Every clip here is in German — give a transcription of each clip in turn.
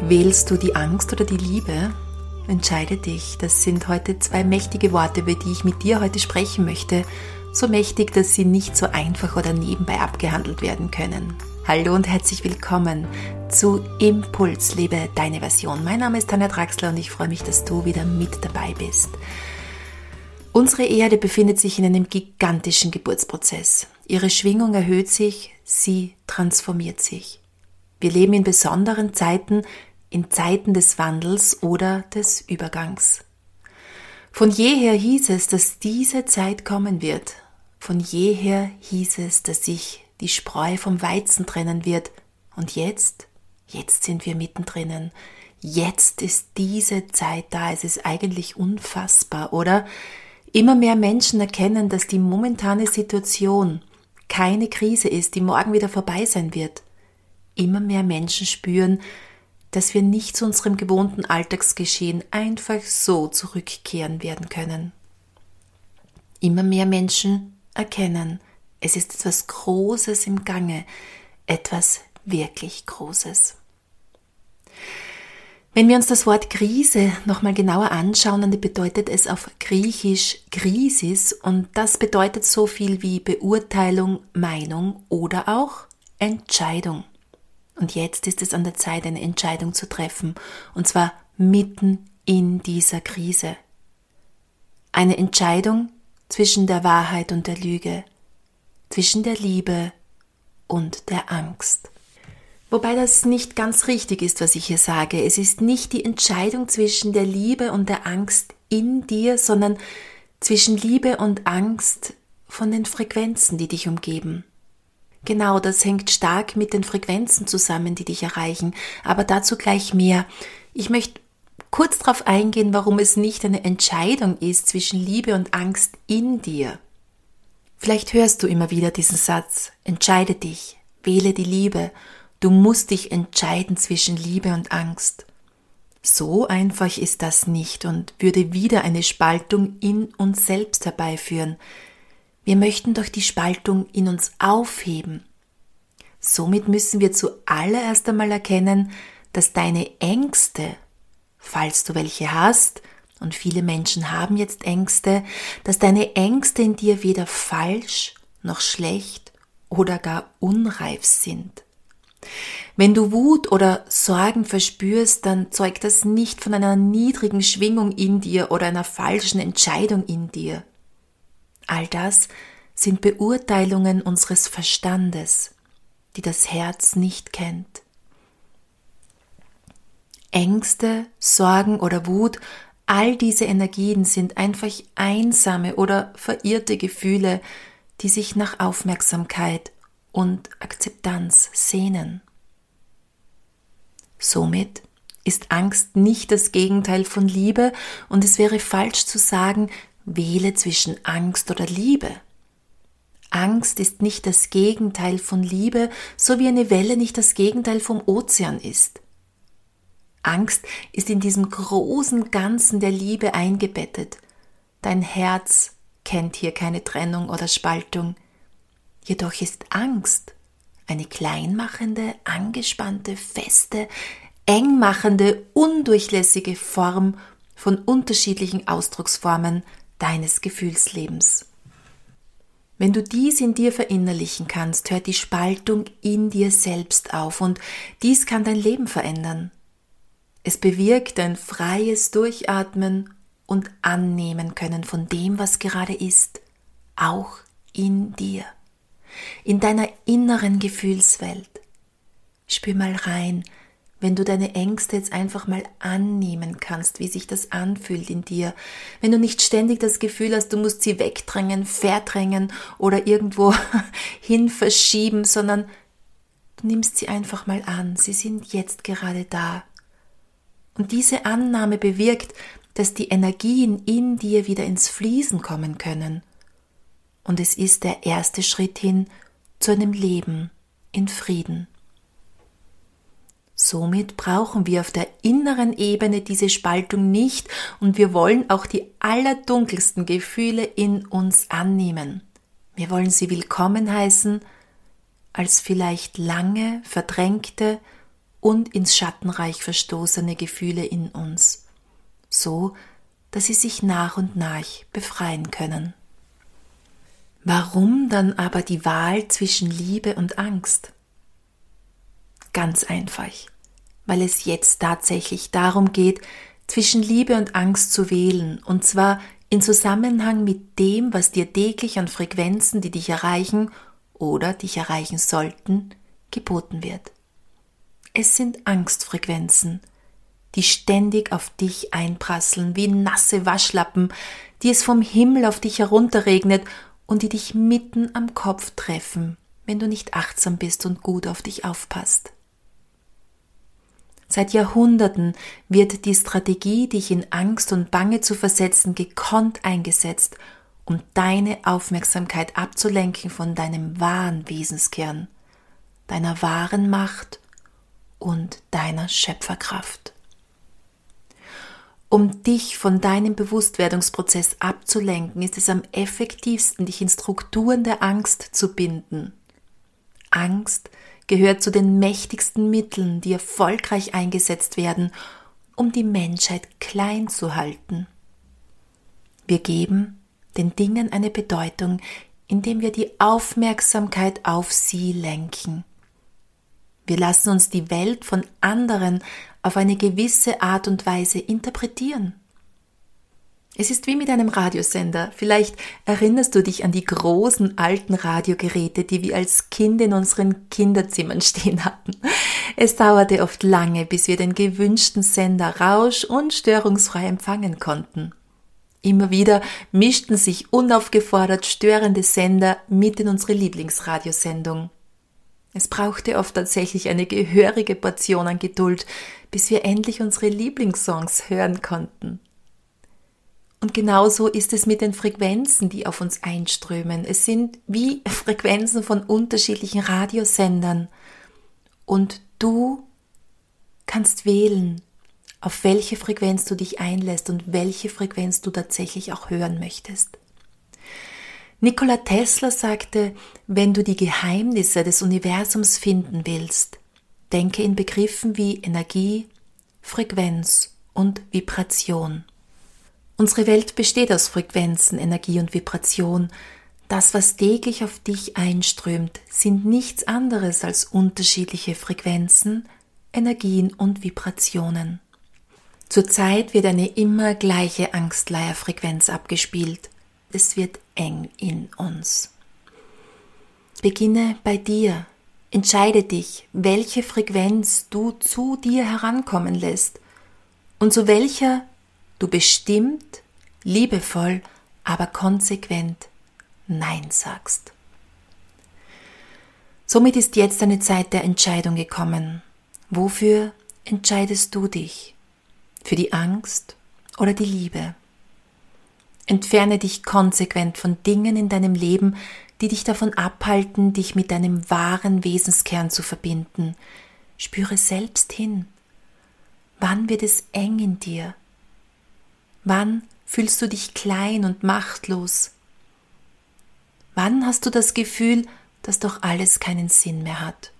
Wählst du die Angst oder die Liebe? Entscheide dich. Das sind heute zwei mächtige Worte, über die ich mit dir heute sprechen möchte. So mächtig, dass sie nicht so einfach oder nebenbei abgehandelt werden können. Hallo und herzlich willkommen zu Impuls, lebe deine Version. Mein Name ist Tanja Draxler und ich freue mich, dass du wieder mit dabei bist. Unsere Erde befindet sich in einem gigantischen Geburtsprozess. Ihre Schwingung erhöht sich, sie transformiert sich. Wir leben in besonderen Zeiten, in Zeiten des Wandels oder des Übergangs. Von jeher hieß es, dass diese Zeit kommen wird. Von jeher hieß es, dass sich die Spreu vom Weizen trennen wird. Und jetzt, jetzt sind wir mittendrin. Jetzt ist diese Zeit da. Es ist eigentlich unfassbar, oder? Immer mehr Menschen erkennen, dass die momentane Situation keine Krise ist, die morgen wieder vorbei sein wird immer mehr Menschen spüren, dass wir nicht zu unserem gewohnten Alltagsgeschehen einfach so zurückkehren werden können. Immer mehr Menschen erkennen, es ist etwas Großes im Gange, etwas wirklich Großes. Wenn wir uns das Wort Krise nochmal genauer anschauen, dann bedeutet es auf Griechisch Krisis und das bedeutet so viel wie Beurteilung, Meinung oder auch Entscheidung. Und jetzt ist es an der Zeit, eine Entscheidung zu treffen, und zwar mitten in dieser Krise. Eine Entscheidung zwischen der Wahrheit und der Lüge, zwischen der Liebe und der Angst. Wobei das nicht ganz richtig ist, was ich hier sage. Es ist nicht die Entscheidung zwischen der Liebe und der Angst in dir, sondern zwischen Liebe und Angst von den Frequenzen, die dich umgeben. Genau, das hängt stark mit den Frequenzen zusammen, die dich erreichen, aber dazu gleich mehr. Ich möchte kurz darauf eingehen, warum es nicht eine Entscheidung ist zwischen Liebe und Angst in dir. Vielleicht hörst du immer wieder diesen Satz, entscheide dich, wähle die Liebe, du musst dich entscheiden zwischen Liebe und Angst. So einfach ist das nicht und würde wieder eine Spaltung in uns selbst herbeiführen. Wir möchten doch die Spaltung in uns aufheben. Somit müssen wir zuallererst einmal erkennen, dass deine Ängste, falls du welche hast, und viele Menschen haben jetzt Ängste, dass deine Ängste in dir weder falsch noch schlecht oder gar unreif sind. Wenn du Wut oder Sorgen verspürst, dann zeugt das nicht von einer niedrigen Schwingung in dir oder einer falschen Entscheidung in dir. All das sind Beurteilungen unseres Verstandes, die das Herz nicht kennt. Ängste, Sorgen oder Wut, all diese Energien sind einfach einsame oder verirrte Gefühle, die sich nach Aufmerksamkeit und Akzeptanz sehnen. Somit ist Angst nicht das Gegenteil von Liebe und es wäre falsch zu sagen, Wähle zwischen Angst oder Liebe. Angst ist nicht das Gegenteil von Liebe, so wie eine Welle nicht das Gegenteil vom Ozean ist. Angst ist in diesem großen Ganzen der Liebe eingebettet. Dein Herz kennt hier keine Trennung oder Spaltung. Jedoch ist Angst eine kleinmachende, angespannte, feste, engmachende, undurchlässige Form von unterschiedlichen Ausdrucksformen deines Gefühlslebens. Wenn du dies in dir verinnerlichen kannst, hört die Spaltung in dir selbst auf und dies kann dein Leben verändern. Es bewirkt ein freies Durchatmen und Annehmen können von dem, was gerade ist, auch in dir, in deiner inneren Gefühlswelt. Spür mal rein, wenn du deine Ängste jetzt einfach mal annehmen kannst, wie sich das anfühlt in dir, wenn du nicht ständig das Gefühl hast, du musst sie wegdrängen, verdrängen oder irgendwo hin verschieben, sondern du nimmst sie einfach mal an, sie sind jetzt gerade da. Und diese Annahme bewirkt, dass die Energien in dir wieder ins Fließen kommen können. Und es ist der erste Schritt hin zu einem Leben in Frieden. Somit brauchen wir auf der inneren Ebene diese Spaltung nicht und wir wollen auch die allerdunkelsten Gefühle in uns annehmen. Wir wollen sie willkommen heißen als vielleicht lange verdrängte und ins Schattenreich verstoßene Gefühle in uns, so dass sie sich nach und nach befreien können. Warum dann aber die Wahl zwischen Liebe und Angst? Ganz einfach, weil es jetzt tatsächlich darum geht, zwischen Liebe und Angst zu wählen, und zwar in Zusammenhang mit dem, was dir täglich an Frequenzen, die dich erreichen oder dich erreichen sollten, geboten wird. Es sind Angstfrequenzen, die ständig auf dich einprasseln wie nasse Waschlappen, die es vom Himmel auf dich herunterregnet und die dich mitten am Kopf treffen, wenn du nicht achtsam bist und gut auf dich aufpasst. Seit Jahrhunderten wird die Strategie, dich in Angst und Bange zu versetzen, gekonnt eingesetzt, um deine Aufmerksamkeit abzulenken von deinem wahren Wesenskern, deiner wahren Macht und deiner Schöpferkraft. Um dich von deinem Bewusstwerdungsprozess abzulenken, ist es am effektivsten, dich in Strukturen der Angst zu binden. Angst gehört zu den mächtigsten Mitteln, die erfolgreich eingesetzt werden, um die Menschheit klein zu halten. Wir geben den Dingen eine Bedeutung, indem wir die Aufmerksamkeit auf sie lenken. Wir lassen uns die Welt von anderen auf eine gewisse Art und Weise interpretieren. Es ist wie mit einem Radiosender. Vielleicht erinnerst du dich an die großen alten Radiogeräte, die wir als Kind in unseren Kinderzimmern stehen hatten. Es dauerte oft lange, bis wir den gewünschten Sender rausch- und störungsfrei empfangen konnten. Immer wieder mischten sich unaufgefordert störende Sender mit in unsere Lieblingsradiosendung. Es brauchte oft tatsächlich eine gehörige Portion an Geduld, bis wir endlich unsere Lieblingssongs hören konnten. Und genauso ist es mit den Frequenzen, die auf uns einströmen. Es sind wie Frequenzen von unterschiedlichen Radiosendern. Und du kannst wählen, auf welche Frequenz du dich einlässt und welche Frequenz du tatsächlich auch hören möchtest. Nikola Tesla sagte, wenn du die Geheimnisse des Universums finden willst, denke in Begriffen wie Energie, Frequenz und Vibration. Unsere Welt besteht aus Frequenzen, Energie und Vibration. Das, was täglich auf dich einströmt, sind nichts anderes als unterschiedliche Frequenzen, Energien und Vibrationen. Zurzeit wird eine immer gleiche Angstleierfrequenz abgespielt. Es wird eng in uns. Beginne bei dir. Entscheide dich, welche Frequenz du zu dir herankommen lässt und zu welcher du bestimmt, liebevoll, aber konsequent Nein sagst. Somit ist jetzt eine Zeit der Entscheidung gekommen. Wofür entscheidest du dich? Für die Angst oder die Liebe? Entferne dich konsequent von Dingen in deinem Leben, die dich davon abhalten, dich mit deinem wahren Wesenskern zu verbinden. Spüre selbst hin. Wann wird es eng in dir? Wann fühlst du dich klein und machtlos? Wann hast du das Gefühl, dass doch alles keinen Sinn mehr hat?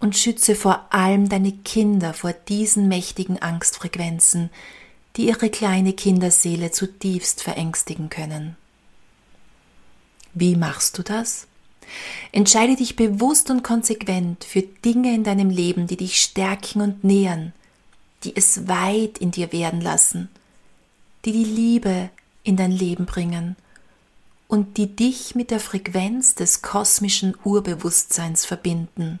Und schütze vor allem deine Kinder vor diesen mächtigen Angstfrequenzen, die ihre kleine Kinderseele zutiefst verängstigen können. Wie machst du das? Entscheide dich bewusst und konsequent für Dinge in deinem Leben, die dich stärken und nähern, die es weit in dir werden lassen, die die Liebe in dein Leben bringen und die dich mit der Frequenz des kosmischen Urbewusstseins verbinden.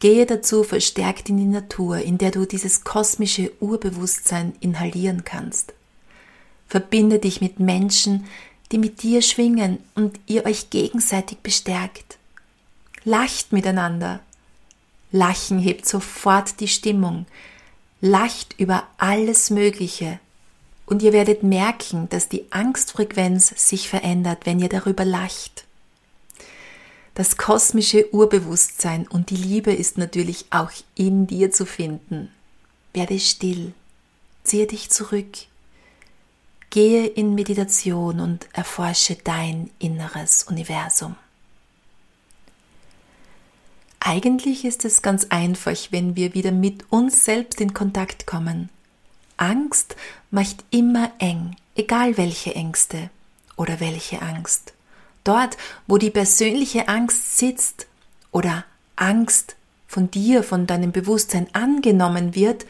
Gehe dazu verstärkt in die Natur, in der du dieses kosmische Urbewusstsein inhalieren kannst. Verbinde dich mit Menschen, die mit dir schwingen und ihr euch gegenseitig bestärkt. Lacht miteinander, Lachen hebt sofort die Stimmung. Lacht über alles Mögliche. Und ihr werdet merken, dass die Angstfrequenz sich verändert, wenn ihr darüber lacht. Das kosmische Urbewusstsein und die Liebe ist natürlich auch in dir zu finden. Werde still, ziehe dich zurück, gehe in Meditation und erforsche dein inneres Universum. Eigentlich ist es ganz einfach, wenn wir wieder mit uns selbst in Kontakt kommen. Angst macht immer eng, egal welche Ängste oder welche Angst. Dort, wo die persönliche Angst sitzt oder Angst von dir, von deinem Bewusstsein angenommen wird,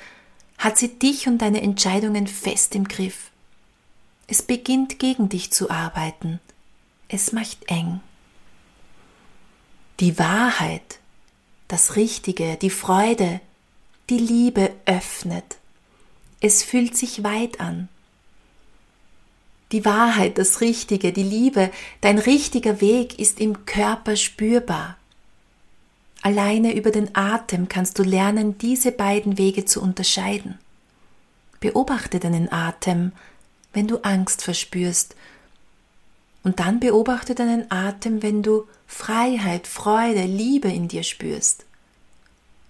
hat sie dich und deine Entscheidungen fest im Griff. Es beginnt gegen dich zu arbeiten. Es macht eng. Die Wahrheit, das Richtige, die Freude, die Liebe öffnet. Es fühlt sich weit an. Die Wahrheit, das Richtige, die Liebe, dein richtiger Weg ist im Körper spürbar. Alleine über den Atem kannst du lernen, diese beiden Wege zu unterscheiden. Beobachte deinen Atem, wenn du Angst verspürst, und dann beobachte deinen Atem, wenn du Freiheit, Freude, Liebe in dir spürst.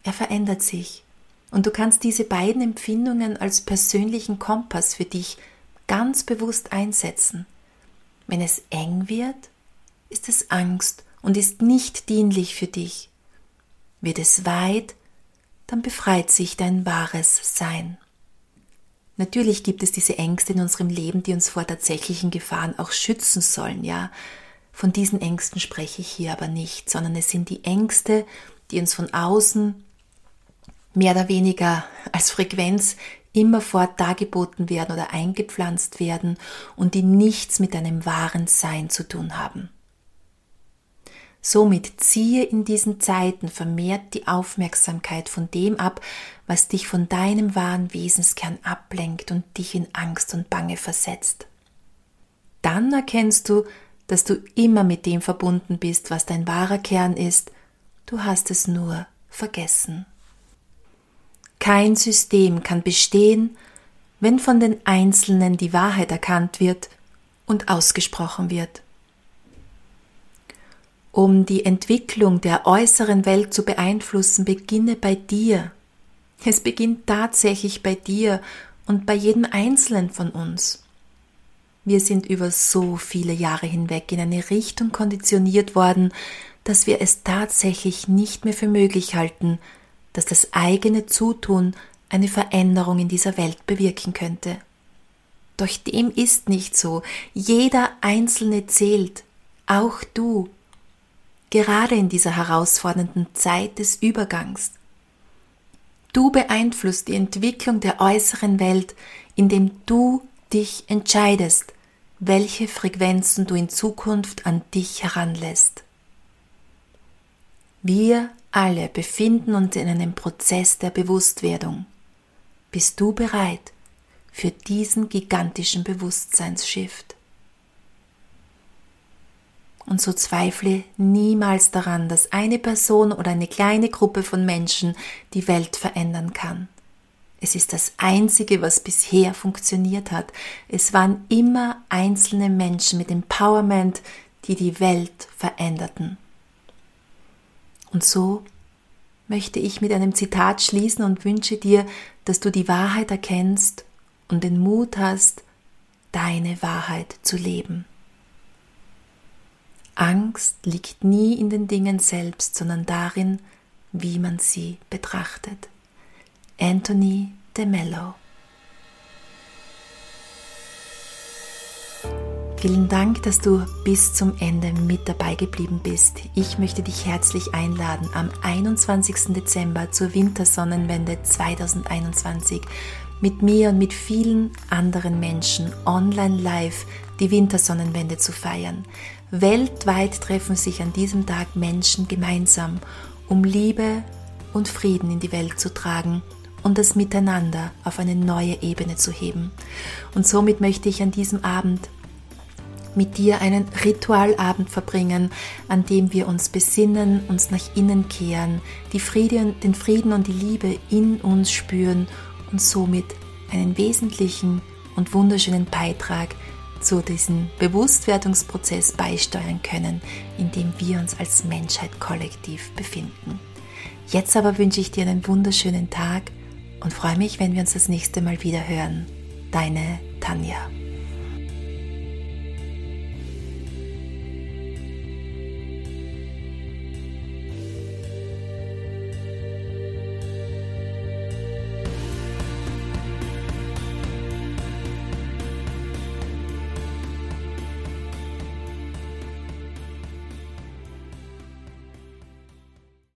Er verändert sich, und du kannst diese beiden Empfindungen als persönlichen Kompass für dich ganz bewusst einsetzen. Wenn es eng wird, ist es Angst und ist nicht dienlich für dich. Wird es weit, dann befreit sich dein wahres Sein. Natürlich gibt es diese Ängste in unserem Leben, die uns vor tatsächlichen Gefahren auch schützen sollen, ja. Von diesen Ängsten spreche ich hier aber nicht, sondern es sind die Ängste, die uns von außen mehr oder weniger als Frequenz immerfort dargeboten werden oder eingepflanzt werden und die nichts mit deinem wahren Sein zu tun haben. Somit ziehe in diesen Zeiten vermehrt die Aufmerksamkeit von dem ab, was dich von deinem wahren Wesenskern ablenkt und dich in Angst und Bange versetzt. Dann erkennst du, dass du immer mit dem verbunden bist, was dein wahrer Kern ist, du hast es nur vergessen. Kein System kann bestehen, wenn von den Einzelnen die Wahrheit erkannt wird und ausgesprochen wird. Um die Entwicklung der äußeren Welt zu beeinflussen, beginne bei dir. Es beginnt tatsächlich bei dir und bei jedem Einzelnen von uns. Wir sind über so viele Jahre hinweg in eine Richtung konditioniert worden, dass wir es tatsächlich nicht mehr für möglich halten, dass das eigene Zutun eine Veränderung in dieser Welt bewirken könnte. Doch dem ist nicht so. Jeder Einzelne zählt, auch du gerade in dieser herausfordernden Zeit des Übergangs. Du beeinflusst die Entwicklung der äußeren Welt, indem du dich entscheidest, welche Frequenzen du in Zukunft an dich heranlässt. Wir alle befinden uns in einem Prozess der Bewusstwerdung. Bist du bereit für diesen gigantischen Bewusstseinsshift? Und so zweifle niemals daran, dass eine Person oder eine kleine Gruppe von Menschen die Welt verändern kann. Es ist das Einzige, was bisher funktioniert hat. Es waren immer einzelne Menschen mit Empowerment, die die Welt veränderten. Und so möchte ich mit einem Zitat schließen und wünsche dir, dass du die Wahrheit erkennst und den Mut hast, deine Wahrheit zu leben. Angst liegt nie in den Dingen selbst, sondern darin, wie man sie betrachtet. Anthony de Mello Vielen Dank, dass du bis zum Ende mit dabei geblieben bist. Ich möchte dich herzlich einladen, am 21. Dezember zur Wintersonnenwende 2021 mit mir und mit vielen anderen Menschen online live die Wintersonnenwende zu feiern. Weltweit treffen sich an diesem Tag Menschen gemeinsam, um Liebe und Frieden in die Welt zu tragen und das Miteinander auf eine neue Ebene zu heben. Und somit möchte ich an diesem Abend mit dir einen Ritualabend verbringen, an dem wir uns besinnen, uns nach innen kehren, Friede, den Frieden und die Liebe in uns spüren und somit einen wesentlichen und wunderschönen Beitrag zu diesem Bewusstwerdungsprozess beisteuern können, in dem wir uns als Menschheit kollektiv befinden. Jetzt aber wünsche ich dir einen wunderschönen Tag und freue mich, wenn wir uns das nächste Mal wieder hören. Deine Tanja.